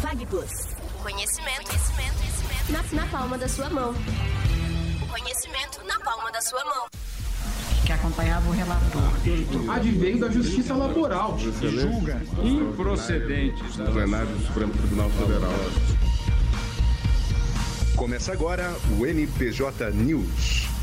FagPlus. Conhecimento, conhecimento, conhecimento. Na, na palma da sua mão. O conhecimento na palma da sua mão. Que acompanhava o relator. Advém da justiça laboral. Que julga improcedentes. Do plenário do Supremo Tribunal Federal. Começa agora o NPJ News.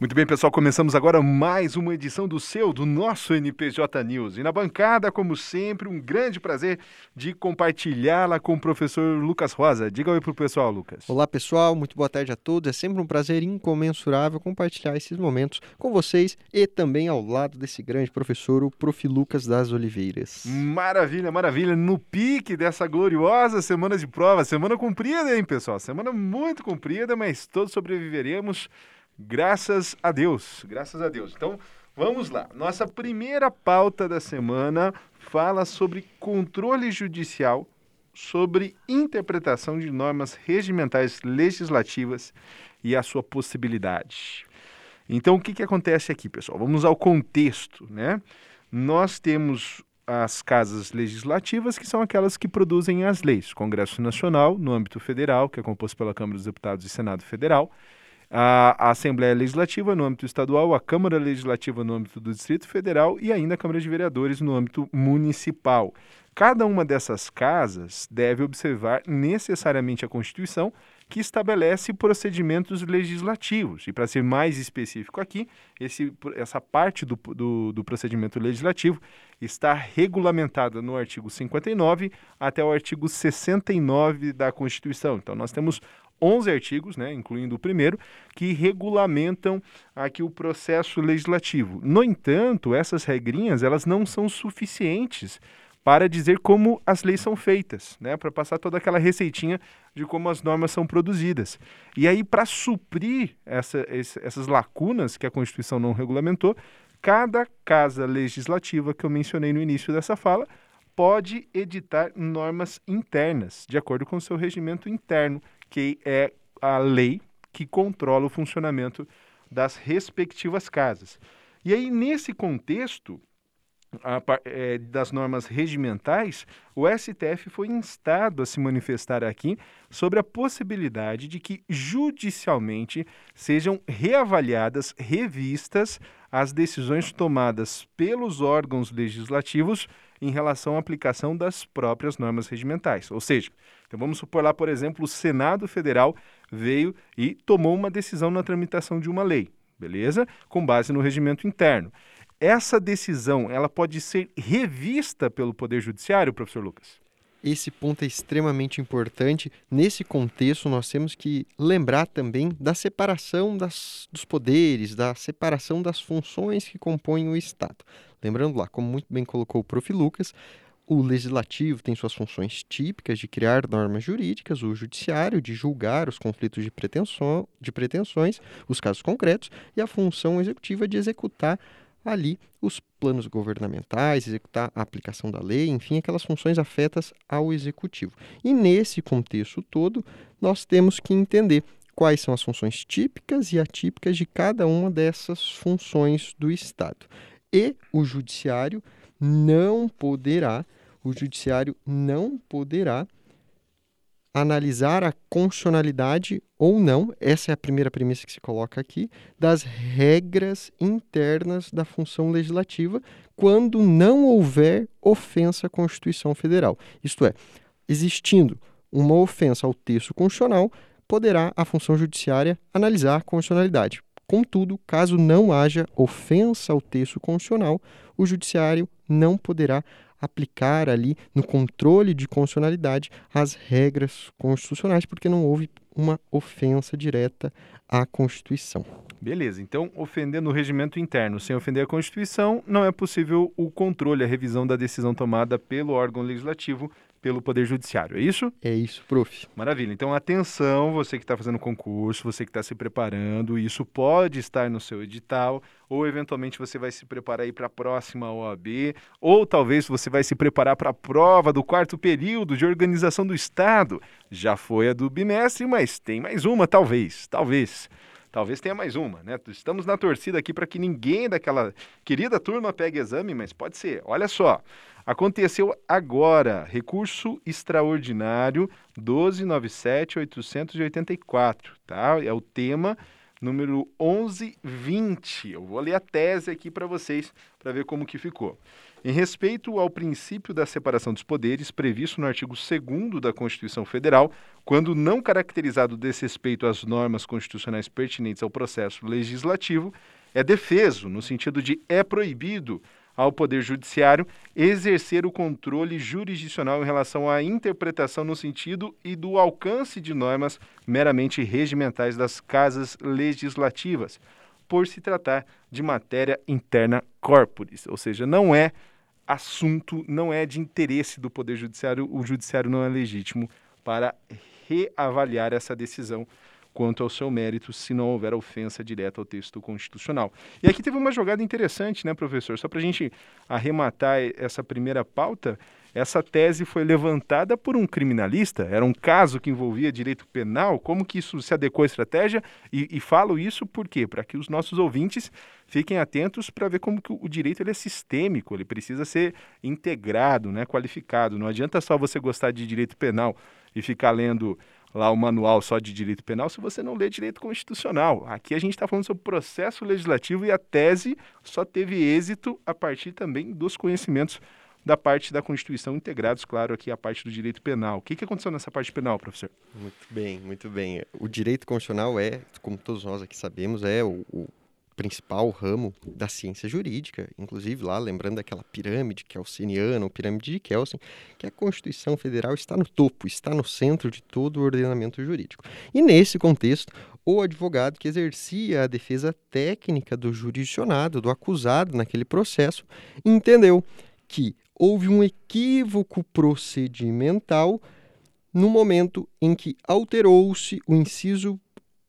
Muito bem, pessoal, começamos agora mais uma edição do seu, do nosso NPJ News. E na bancada, como sempre, um grande prazer de compartilhá-la com o professor Lucas Rosa. Diga oi pro pessoal, Lucas. Olá, pessoal, muito boa tarde a todos. É sempre um prazer incomensurável compartilhar esses momentos com vocês e também ao lado desse grande professor, o Prof. Lucas das Oliveiras. Maravilha, maravilha. No pique dessa gloriosa semana de prova, semana comprida, hein, pessoal? Semana muito comprida, mas todos sobreviveremos. Graças a Deus, graças a Deus. Então, vamos lá. Nossa primeira pauta da semana fala sobre controle judicial, sobre interpretação de normas regimentais legislativas e a sua possibilidade. Então, o que, que acontece aqui, pessoal? Vamos ao contexto, né? Nós temos as casas legislativas, que são aquelas que produzem as leis. Congresso Nacional, no âmbito federal, que é composto pela Câmara dos Deputados e Senado Federal, a, Assembleia Legislativa no âmbito estadual, a Câmara Legislativa no âmbito do Distrito Federal e ainda a Câmara de Vereadores no âmbito municipal. Cada uma dessas casas deve observar necessariamente a Constituição, que estabelece procedimentos legislativos. E para ser mais específico aqui, esse, essa parte do, do, do, procedimento legislativo está regulamentada no artigo 59 até o artigo 69 da Constituição. Então, nós temos 11 artigos, né, incluindo o primeiro, que regulamentam aqui o processo legislativo. No entanto, essas regrinhas elas não são suficientes para dizer como as leis são feitas, né, para passar toda aquela receitinha de como as normas são produzidas. E aí, para suprir essa, essas lacunas que a Constituição não regulamentou, cada casa legislativa que eu mencionei no início dessa fala pode editar normas internas, de acordo com o seu regimento interno, que é a lei que controla o funcionamento das respectivas casas. E aí, nesse contexto a, é, das normas regimentais, o STF foi instado a se manifestar aqui sobre a possibilidade de que judicialmente sejam reavaliadas, revistas as decisões tomadas pelos órgãos legislativos em relação à aplicação das próprias normas regimentais. Ou seja, então vamos supor lá, por exemplo, o Senado Federal veio e tomou uma decisão na tramitação de uma lei, beleza? Com base no regimento interno. Essa decisão, ela pode ser revista pelo Poder Judiciário, professor Lucas? Esse ponto é extremamente importante. Nesse contexto, nós temos que lembrar também da separação das, dos poderes, da separação das funções que compõem o Estado. Lembrando lá, como muito bem colocou o prof. Lucas, o legislativo tem suas funções típicas de criar normas jurídicas, o judiciário de julgar os conflitos de, pretensão, de pretensões, os casos concretos, e a função executiva de executar ali os planos governamentais, executar a aplicação da lei, enfim, aquelas funções afetas ao executivo. E nesse contexto todo, nós temos que entender quais são as funções típicas e atípicas de cada uma dessas funções do Estado e o judiciário não poderá, o judiciário não poderá analisar a constitucionalidade ou não, essa é a primeira premissa que se coloca aqui, das regras internas da função legislativa quando não houver ofensa à Constituição Federal. Isto é, existindo uma ofensa ao texto constitucional, poderá a função judiciária analisar a constitucionalidade. Contudo, caso não haja ofensa ao texto constitucional, o judiciário não poderá aplicar ali no controle de constitucionalidade as regras constitucionais, porque não houve uma ofensa direta à Constituição. Beleza, então ofendendo o regimento interno sem ofender a Constituição, não é possível o controle, a revisão da decisão tomada pelo órgão legislativo pelo Poder Judiciário. É isso? É isso, prof. Maravilha. Então, atenção, você que está fazendo concurso, você que está se preparando, isso pode estar no seu edital, ou eventualmente você vai se preparar para a próxima OAB, ou talvez você vai se preparar para a prova do quarto período de organização do Estado. Já foi a do bimestre, mas tem mais uma, talvez, talvez. Talvez tenha mais uma, né? Estamos na torcida aqui para que ninguém daquela querida turma pegue exame, mas pode ser. Olha só, aconteceu agora, recurso extraordinário 1297-884, tá? É o tema número 1120. Eu vou ler a tese aqui para vocês para ver como que ficou. Em respeito ao princípio da separação dos poderes previsto no artigo 2 da Constituição Federal, quando não caracterizado desrespeito às normas constitucionais pertinentes ao processo legislativo, é defeso, no sentido de é proibido ao Poder Judiciário exercer o controle jurisdicional em relação à interpretação no sentido e do alcance de normas meramente regimentais das casas legislativas, por se tratar de matéria interna corporis, ou seja, não é assunto, não é de interesse do Poder Judiciário, o Judiciário não é legítimo para reavaliar essa decisão quanto ao seu mérito, se não houver ofensa direta ao texto constitucional. E aqui teve uma jogada interessante, né, professor? Só para a gente arrematar essa primeira pauta, essa tese foi levantada por um criminalista, era um caso que envolvia direito penal, como que isso se adequou à estratégia? E, e falo isso por quê? Para que os nossos ouvintes fiquem atentos para ver como que o direito ele é sistêmico, ele precisa ser integrado, né, qualificado. Não adianta só você gostar de direito penal e ficar lendo lá o manual só de direito penal se você não lê direito constitucional. Aqui a gente está falando sobre processo legislativo e a tese só teve êxito a partir também dos conhecimentos da parte da Constituição, integrados, claro, aqui a parte do direito penal. O que, que aconteceu nessa parte penal, professor? Muito bem, muito bem. O direito constitucional é, como todos nós aqui sabemos, é o, o principal ramo da ciência jurídica, inclusive lá, lembrando daquela pirâmide kelseniana, ou pirâmide de Kelsen, que a Constituição Federal está no topo, está no centro de todo o ordenamento jurídico. E nesse contexto, o advogado que exercia a defesa técnica do jurisdicionado, do acusado naquele processo, entendeu que houve um equívoco procedimental no momento em que alterou-se o inciso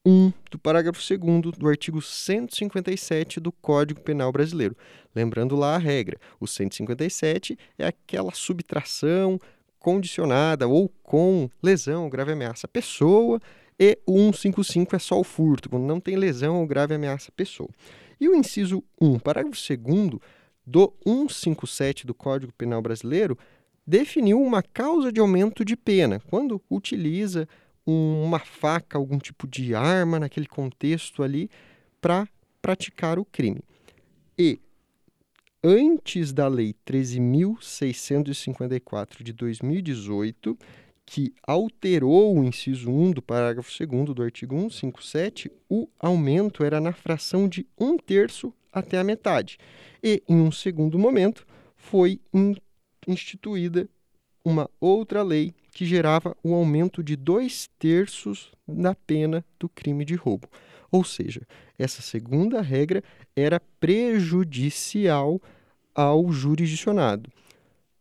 1 do parágrafo 2 do artigo 157 do Código Penal Brasileiro. Lembrando lá a regra: o 157 é aquela subtração condicionada ou com lesão grave ameaça à pessoa, e o 155 é só o furto, quando não tem lesão ou grave ameaça à pessoa. E o inciso 1, parágrafo 2 do 157 do Código Penal Brasileiro definiu uma causa de aumento de pena quando utiliza uma faca, algum tipo de arma naquele contexto ali para praticar o crime. E antes da Lei 13.654 de 2018, que alterou o inciso 1 do parágrafo 2 do artigo 157, o aumento era na fração de um terço até a metade. E, em um segundo momento, foi instituída uma outra lei que gerava o aumento de dois terços na pena do crime de roubo. Ou seja, essa segunda regra era prejudicial ao jurisdicionado.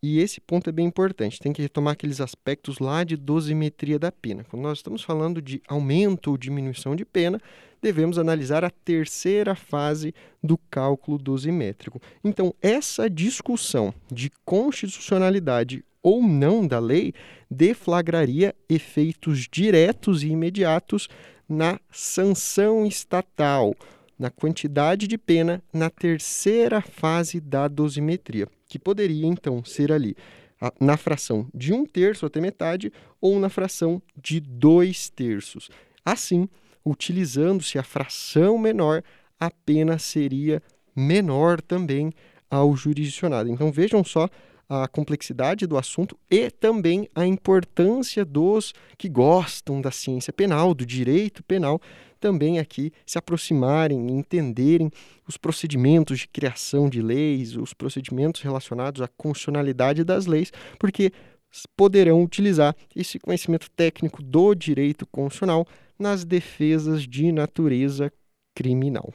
E esse ponto é bem importante, tem que retomar aqueles aspectos lá de dosimetria da pena. Quando nós estamos falando de aumento ou diminuição de pena, devemos analisar a terceira fase do cálculo dosimétrico. Então, essa discussão de constitucionalidade ou não da lei deflagraria efeitos diretos e imediatos na sanção estatal, na quantidade de pena na terceira fase da dosimetria que poderia então ser ali na fração de um terço até metade ou na fração de dois terços. Assim, utilizando-se a fração menor, a pena seria menor também ao jurisdicionado. Então vejam só a complexidade do assunto e também a importância dos que gostam da ciência penal, do direito penal, também aqui se aproximarem, entenderem os procedimentos de criação de leis, os procedimentos relacionados à constitucionalidade das leis, porque poderão utilizar esse conhecimento técnico do direito constitucional nas defesas de natureza criminal.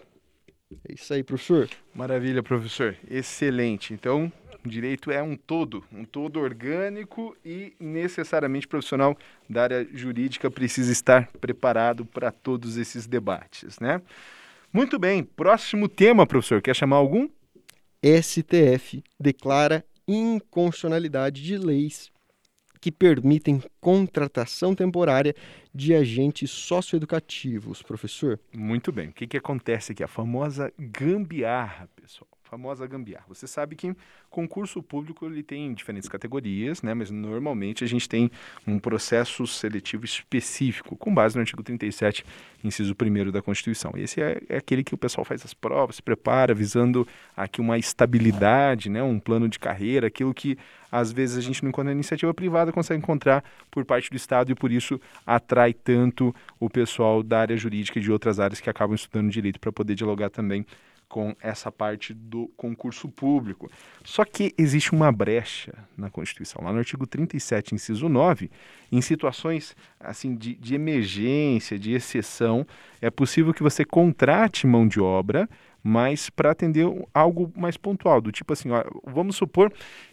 É isso aí, professor. Maravilha, professor. Excelente. Então, direito é um todo, um todo orgânico e necessariamente profissional da área jurídica precisa estar preparado para todos esses debates, né? Muito bem, próximo tema, professor, quer chamar algum? STF declara inconstitucionalidade de leis que permitem contratação temporária de agentes socioeducativos, professor? Muito bem. O que, que acontece aqui? A famosa gambiarra, pessoal famosa gambiarra. Você sabe que concurso público ele tem diferentes categorias, né? mas normalmente a gente tem um processo seletivo específico, com base no artigo 37, inciso 1 da Constituição. Esse é, é, aquele que o pessoal faz as provas, se prepara, visando aqui uma estabilidade, né? um plano de carreira, aquilo que às vezes a gente não encontra na iniciativa privada, consegue encontrar por parte do Estado e por isso atrai tanto o pessoal da área jurídica e de outras áreas que acabam estudando direito para poder dialogar também com essa parte do concurso público. Só que existe uma brecha na Constituição. Lá no artigo 37, inciso 9, em situações assim de, de emergência, de exceção, é possível que você contrate mão de obra mas para atender algo mais pontual, do tipo assim, ó, vamos supor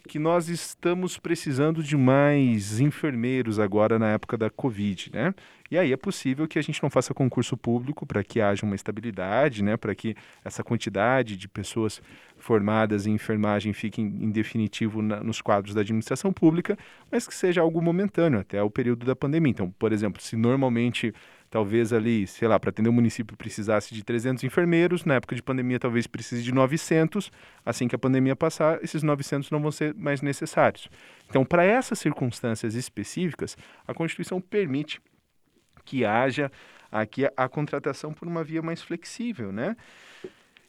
que nós estamos precisando de mais enfermeiros agora na época da Covid, né? E aí é possível que a gente não faça concurso público para que haja uma estabilidade, né? Para que essa quantidade de pessoas formadas em enfermagem fique em definitivo na, nos quadros da administração pública, mas que seja algo momentâneo até o período da pandemia. Então, por exemplo, se normalmente talvez ali, sei lá, para atender o município precisasse de 300 enfermeiros, na época de pandemia talvez precise de 900, assim que a pandemia passar, esses 900 não vão ser mais necessários. Então, para essas circunstâncias específicas, a Constituição permite que haja aqui a, a contratação por uma via mais flexível, né?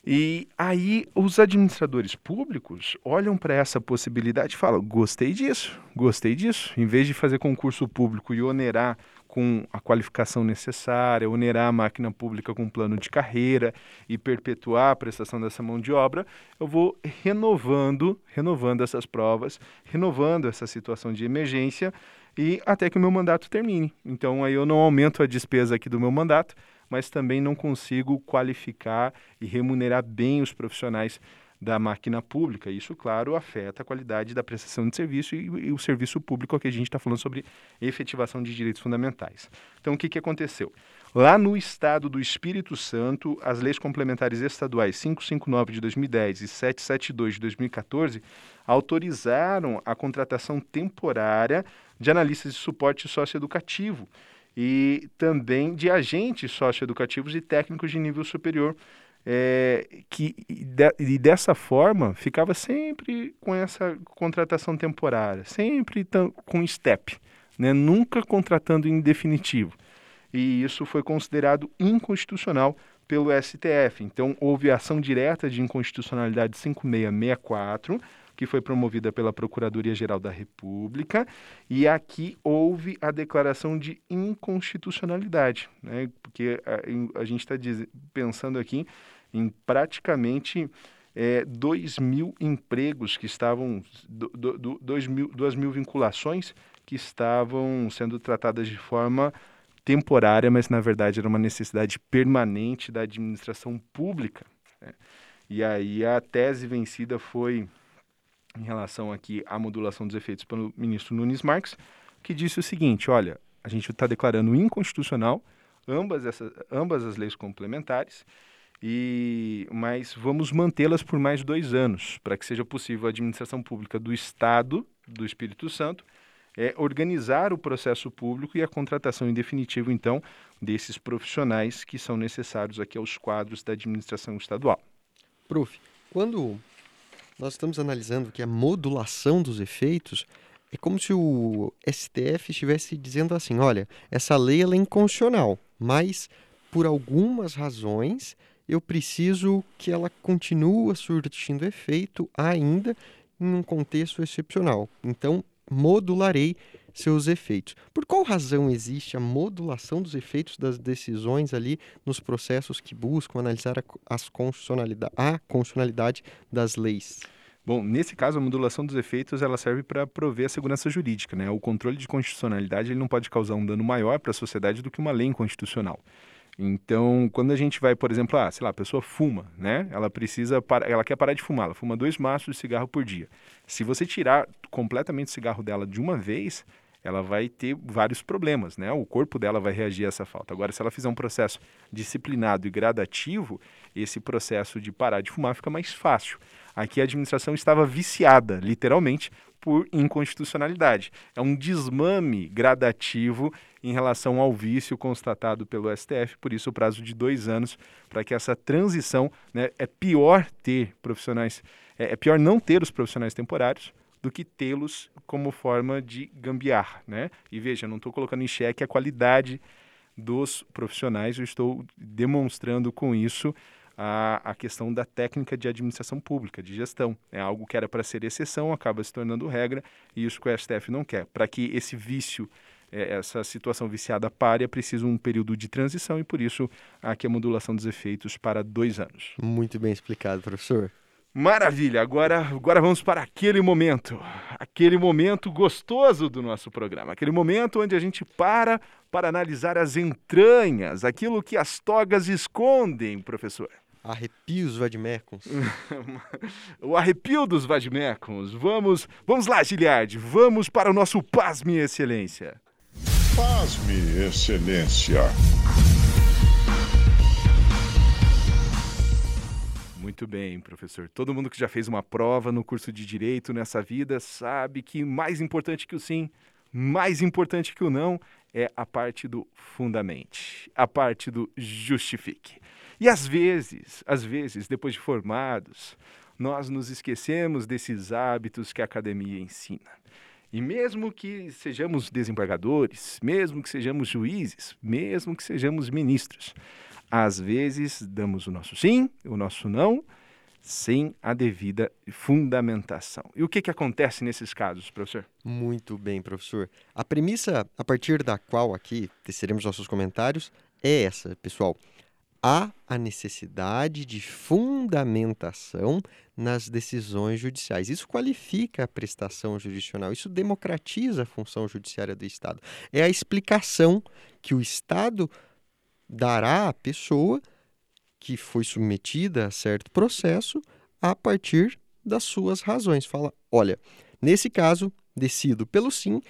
E aí os administradores públicos olham para essa possibilidade e falam: gostei disso, gostei disso. Em vez de fazer concurso público e onerar com a qualificação necessária, onerar a máquina pública com plano de carreira e perpetuar a prestação dessa mão de obra, eu vou renovando, renovando essas provas, renovando essa situação de emergência e até que o meu mandato termine. Então aí eu não aumento a despesa aqui do meu mandato, mas também não consigo qualificar e remunerar bem os profissionais da máquina pública. Isso, claro, afeta a qualidade da prestação de serviço e, e o serviço público que a gente está falando sobre efetivação de direitos fundamentais. Então, o que, que aconteceu? Lá no estado do Espírito Santo, as leis complementares estaduais 559 de 2010 e 772 de 2014 autorizaram a contratação temporária de analistas de suporte socioeducativo e também de agentes socioeducativos e técnicos de nível superior é, que de, e, dessa forma ficava sempre com essa contratação temporária, sempre com step, né? nunca contratando em definitivo. E isso foi considerado inconstitucional pelo STF. Então, houve ação direta de inconstitucionalidade 5664, que foi promovida pela Procuradoria-Geral da República, e aqui houve a declaração de inconstitucionalidade, né? porque a, a gente está pensando aqui em praticamente é, 2 mil empregos que estavam, do, do, dois mil, 2 mil vinculações que estavam sendo tratadas de forma temporária, mas na verdade era uma necessidade permanente da administração pública. Né? E aí a tese vencida foi em relação aqui à modulação dos efeitos pelo ministro Nunes Marques, que disse o seguinte: olha, a gente está declarando inconstitucional ambas, essas, ambas as leis complementares e mas vamos mantê-las por mais dois anos para que seja possível a administração pública do Estado do Espírito Santo é, organizar o processo público e a contratação em definitivo então desses profissionais que são necessários aqui aos quadros da administração estadual. Prof, quando nós estamos analisando que a modulação dos efeitos é como se o STF estivesse dizendo assim, olha, essa lei é inconstitucional, mas por algumas razões eu preciso que ela continue surtindo efeito ainda em um contexto excepcional. Então, modularei seus efeitos. Por qual razão existe a modulação dos efeitos das decisões ali nos processos que buscam analisar a, as constitucionalidade, a constitucionalidade das leis? Bom, nesse caso, a modulação dos efeitos ela serve para prover a segurança jurídica. Né? O controle de constitucionalidade ele não pode causar um dano maior para a sociedade do que uma lei inconstitucional. Então, quando a gente vai, por exemplo, ah, sei lá, a pessoa fuma, né? Ela precisa, ela quer parar de fumar, ela fuma dois maços de cigarro por dia. Se você tirar completamente o cigarro dela de uma vez, ela vai ter vários problemas, né? O corpo dela vai reagir a essa falta. Agora, se ela fizer um processo disciplinado e gradativo, esse processo de parar de fumar fica mais fácil. Aqui a administração estava viciada, literalmente, por inconstitucionalidade. É um desmame gradativo em relação ao vício constatado pelo STF, por isso o prazo de dois anos para que essa transição, né, é pior ter profissionais, é, é pior não ter os profissionais temporários do que tê-los como forma de gambiarra, né? E veja, não estou colocando em xeque a qualidade dos profissionais, eu estou demonstrando com isso a, a questão da técnica de administração pública, de gestão. É algo que era para ser exceção, acaba se tornando regra, e isso que o STF não quer. Para que esse vício, é, essa situação viciada pare, é preciso um período de transição, e por isso aqui a modulação dos efeitos para dois anos. Muito bem explicado, professor. Maravilha, agora, agora vamos para aquele momento, aquele momento gostoso do nosso programa, aquele momento onde a gente para para analisar as entranhas, aquilo que as togas escondem, professor. Arrepios vadimecums. o arrepio dos vadimecums. Vamos, vamos lá, Giliard, vamos para o nosso Pasme Excelência. Pasme Excelência. Muito bem, professor. Todo mundo que já fez uma prova no curso de direito nessa vida sabe que mais importante que o sim, mais importante que o não é a parte do fundamente, a parte do justifique. E às vezes, às vezes, depois de formados, nós nos esquecemos desses hábitos que a academia ensina. E mesmo que sejamos desembargadores, mesmo que sejamos juízes, mesmo que sejamos ministros, às vezes damos o nosso sim, o nosso não, sem a devida fundamentação. E o que, que acontece nesses casos, professor? Muito bem, professor. A premissa a partir da qual aqui teceremos nossos comentários é essa, pessoal. Há a necessidade de fundamentação nas decisões judiciais. Isso qualifica a prestação jurisdicional, isso democratiza a função judiciária do Estado. É a explicação que o Estado dará à pessoa que foi submetida a certo processo a partir das suas razões. Fala, olha, nesse caso, decido pelo sim,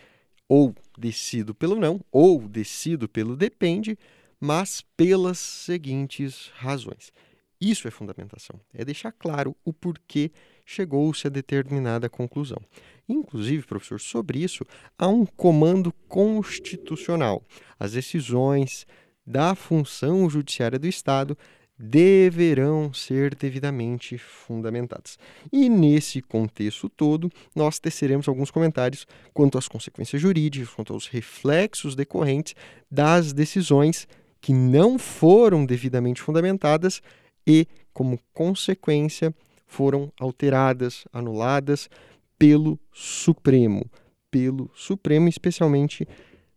ou decido pelo não, ou decido pelo depende, mas pelas seguintes razões. Isso é fundamentação, é deixar claro o porquê chegou-se a determinada conclusão. Inclusive, professor, sobre isso há um comando constitucional. As decisões da função judiciária do Estado deverão ser devidamente fundamentadas. E nesse contexto todo, nós teceremos alguns comentários quanto às consequências jurídicas, quanto aos reflexos decorrentes das decisões que não foram devidamente fundamentadas e, como consequência, foram alteradas, anuladas pelo Supremo, pelo Supremo, especialmente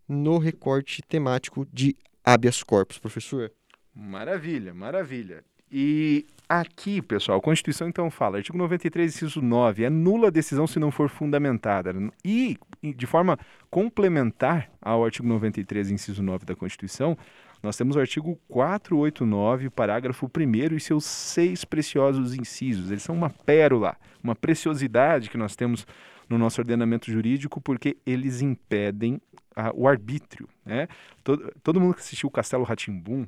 no recorte temático de habeas corpus, professor. Maravilha, maravilha. E aqui, pessoal, a Constituição então fala, artigo 93, inciso 9, é nula a decisão se não for fundamentada. E, de forma complementar ao artigo 93, inciso 9 da Constituição, nós temos o artigo 489, parágrafo 1 e seus seis preciosos incisos. Eles são uma pérola, uma preciosidade que nós temos no nosso ordenamento jurídico, porque eles impedem a, o arbítrio. Né? Todo, todo mundo que assistiu o Castelo Ratimbum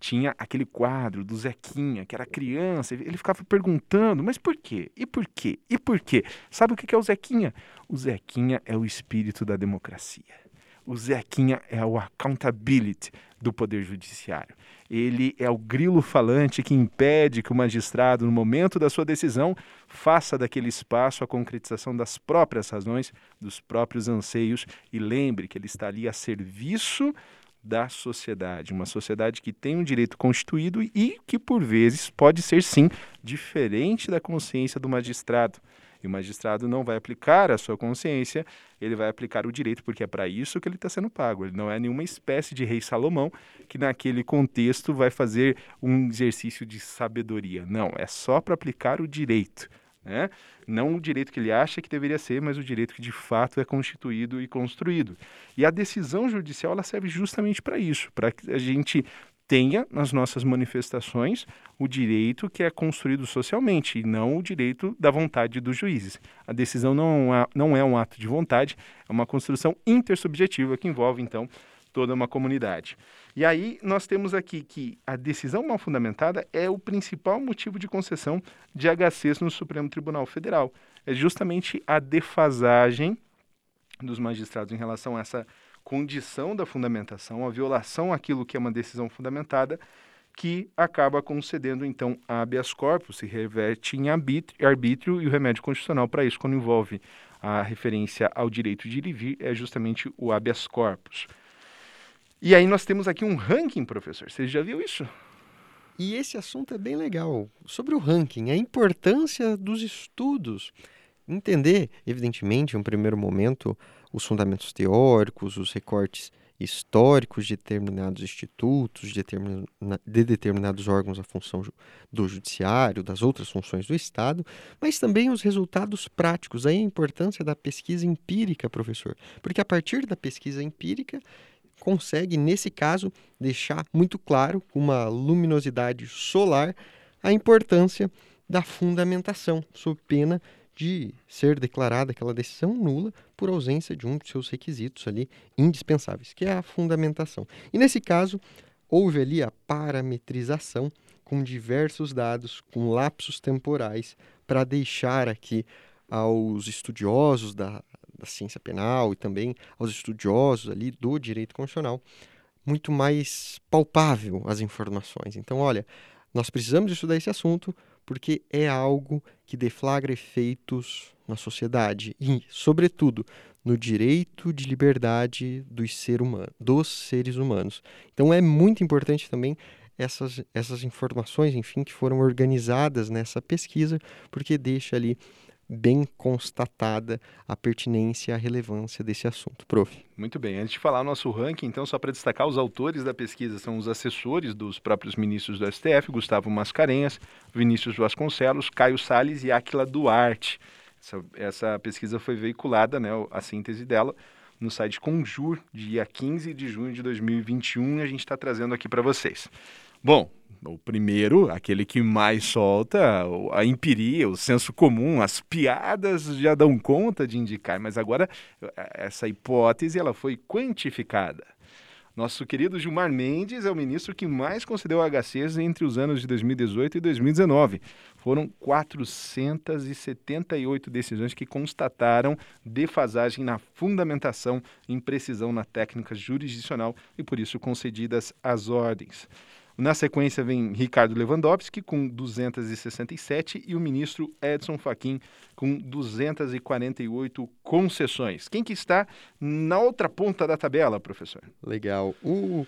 tinha aquele quadro do Zequinha, que era criança, ele ficava perguntando, mas por quê? E por quê? E por quê? Sabe o que é o Zequinha? O Zequinha é o espírito da democracia. O Zequinha é o accountability do Poder Judiciário. Ele é o grilo falante que impede que o magistrado, no momento da sua decisão, faça daquele espaço a concretização das próprias razões, dos próprios anseios e lembre que ele está ali a serviço da sociedade, uma sociedade que tem um direito constituído e que, por vezes, pode ser sim diferente da consciência do magistrado. E o magistrado não vai aplicar a sua consciência, ele vai aplicar o direito, porque é para isso que ele está sendo pago. Ele não é nenhuma espécie de rei Salomão que, naquele contexto, vai fazer um exercício de sabedoria. Não, é só para aplicar o direito. Né? Não o direito que ele acha que deveria ser, mas o direito que de fato é constituído e construído. E a decisão judicial ela serve justamente para isso, para que a gente tenha nas nossas manifestações o direito que é construído socialmente e não o direito da vontade dos juízes. A decisão não é, não é um ato de vontade, é uma construção intersubjetiva que envolve, então, toda uma comunidade. E aí nós temos aqui que a decisão mal fundamentada é o principal motivo de concessão de HCs no Supremo Tribunal Federal. É justamente a defasagem dos magistrados em relação a essa condição da fundamentação, a violação àquilo que é uma decisão fundamentada, que acaba concedendo, então, habeas corpus, se reverte em arbítrio, e o remédio constitucional para isso, quando envolve a referência ao direito de ir é justamente o habeas corpus. E aí nós temos aqui um ranking, professor. Você já viu isso? E esse assunto é bem legal. Sobre o ranking, a importância dos estudos. Entender, evidentemente, em um primeiro momento, os fundamentos teóricos, os recortes históricos de determinados institutos, de, de determinados órgãos da função do judiciário, das outras funções do Estado, mas também os resultados práticos. Aí a importância da pesquisa empírica, professor, porque a partir da pesquisa empírica consegue, nesse caso, deixar muito claro, com uma luminosidade solar, a importância da fundamentação, sob pena de ser declarada aquela decisão nula por ausência de um de seus requisitos ali indispensáveis, que é a fundamentação. E nesse caso, houve ali a parametrização com diversos dados, com lapsos temporais, para deixar aqui aos estudiosos da, da ciência penal e também aos estudiosos ali do direito constitucional muito mais palpável as informações. Então, olha, nós precisamos estudar esse assunto porque é algo que deflagra efeitos na sociedade e, sobretudo, no direito de liberdade dos, ser humano, dos seres humanos. Então é muito importante também essas, essas informações, enfim, que foram organizadas nessa pesquisa, porque deixa ali bem constatada a pertinência e a relevância desse assunto. Prof. Muito bem. Antes de falar o nosso ranking, então, só para destacar, os autores da pesquisa são os assessores dos próprios ministros do STF, Gustavo Mascarenhas, Vinícius Vasconcelos, Caio Salles e Áquila Duarte. Essa, essa pesquisa foi veiculada, né, a síntese dela, no site Conjur, dia 15 de junho de 2021, e a gente está trazendo aqui para vocês. Bom, o primeiro, aquele que mais solta, a empiria, o senso comum, as piadas já dão conta de indicar, mas agora essa hipótese ela foi quantificada. Nosso querido Gilmar Mendes é o ministro que mais concedeu HCs entre os anos de 2018 e 2019. Foram 478 decisões que constataram defasagem na fundamentação, imprecisão na técnica jurisdicional e, por isso, concedidas as ordens. Na sequência vem Ricardo Lewandowski com 267 e o ministro Edson Fachin com 248 concessões. Quem que está na outra ponta da tabela, professor? Legal. O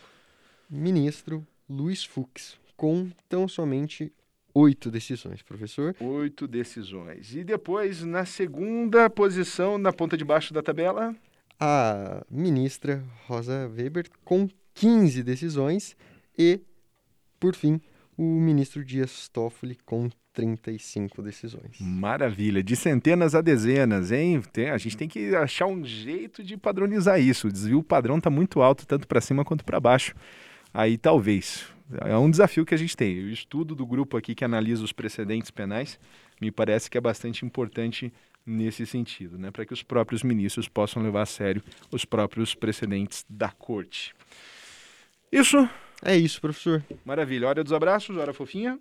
ministro Luiz Fux com tão somente oito decisões, professor. Oito decisões. E depois, na segunda posição, na ponta de baixo da tabela? A ministra Rosa Weber com 15 decisões e por fim, o ministro Dias Toffoli com 35 decisões. Maravilha, de centenas a dezenas, hein? Tem, a gente tem que achar um jeito de padronizar isso. O desvio padrão está muito alto, tanto para cima quanto para baixo. Aí talvez. É um desafio que a gente tem. O estudo do grupo aqui que analisa os precedentes penais me parece que é bastante importante nesse sentido, né? Para que os próprios ministros possam levar a sério os próprios precedentes da corte. Isso é isso, professor. Maravilha. Hora dos abraços, hora fofinha.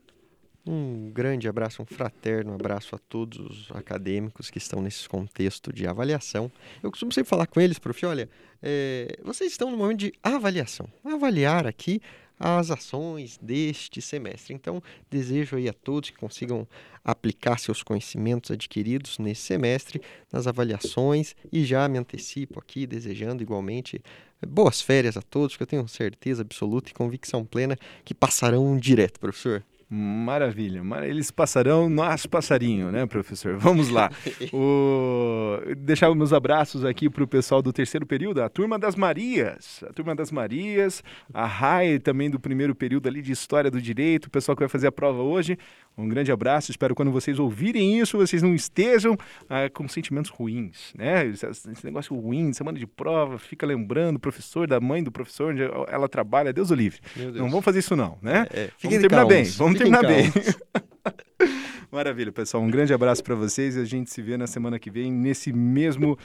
Um grande abraço, um fraterno abraço a todos os acadêmicos que estão nesse contexto de avaliação. Eu costumo sempre falar com eles, prof, olha, é, vocês estão no momento de avaliação. Avaliar aqui as ações deste semestre. Então, desejo aí a todos que consigam aplicar seus conhecimentos adquiridos nesse semestre nas avaliações e já me antecipo aqui desejando igualmente boas férias a todos, que eu tenho certeza absoluta e convicção plena que passarão direto, professor. Maravilha. Mar- Eles passarão, nós passarinho, né, professor? Vamos lá. O... Deixar meus abraços aqui para o pessoal do terceiro período, a turma das Marias. A turma das Marias, a RAI também do primeiro período ali de História do Direito, o pessoal que vai fazer a prova hoje. Um grande abraço. Espero que quando vocês ouvirem isso, vocês não estejam ah, com sentimentos ruins, né? Esse, negócio ruim, semana de prova, fica lembrando o professor, da mãe do professor, onde ela trabalha. Deus o livre. Deus. Não vamos fazer isso não, né? É, Vamos fiquem terminar calmos, bem, vamos fiquem terminar bem. Maravilha, pessoal. Um grande abraço para vocês e a gente se vê na semana que vem nesse mesmo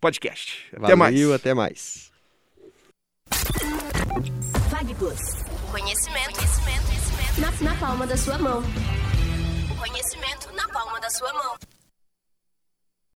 podcast. Até mais. Valeu, até mais. Vagplus. O conhecimento, conhecimento, conhecimento na, na palma da sua mão. O conhecimento na palma da sua mão.